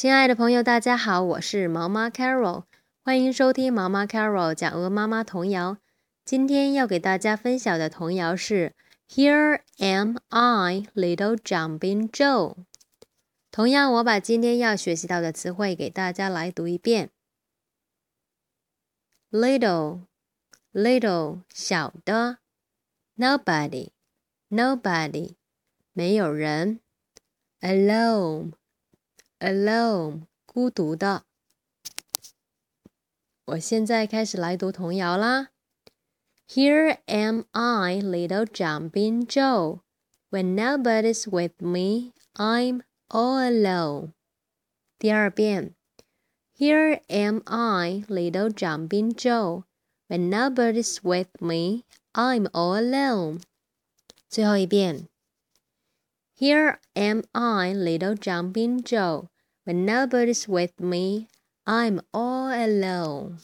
亲爱的朋友，大家好，我是毛妈 Carol，欢迎收听毛妈 Carol 讲鹅妈妈童谣。今天要给大家分享的童谣是 Here am I, little jumping Joe。同样，我把今天要学习到的词汇给大家来读一遍。Little，little 小的，Nobody，nobody 没有人，Alone。Alone，孤独的。我现在开始来读童谣啦。Here am I, little jumping Joe. When nobody's with me, I'm all alone. 第二遍。Here am I, little jumping Joe. When nobody's with me, I'm all alone. 最后一遍。 Here am I, little jumping Joe. When nobody's with me, I'm all alone.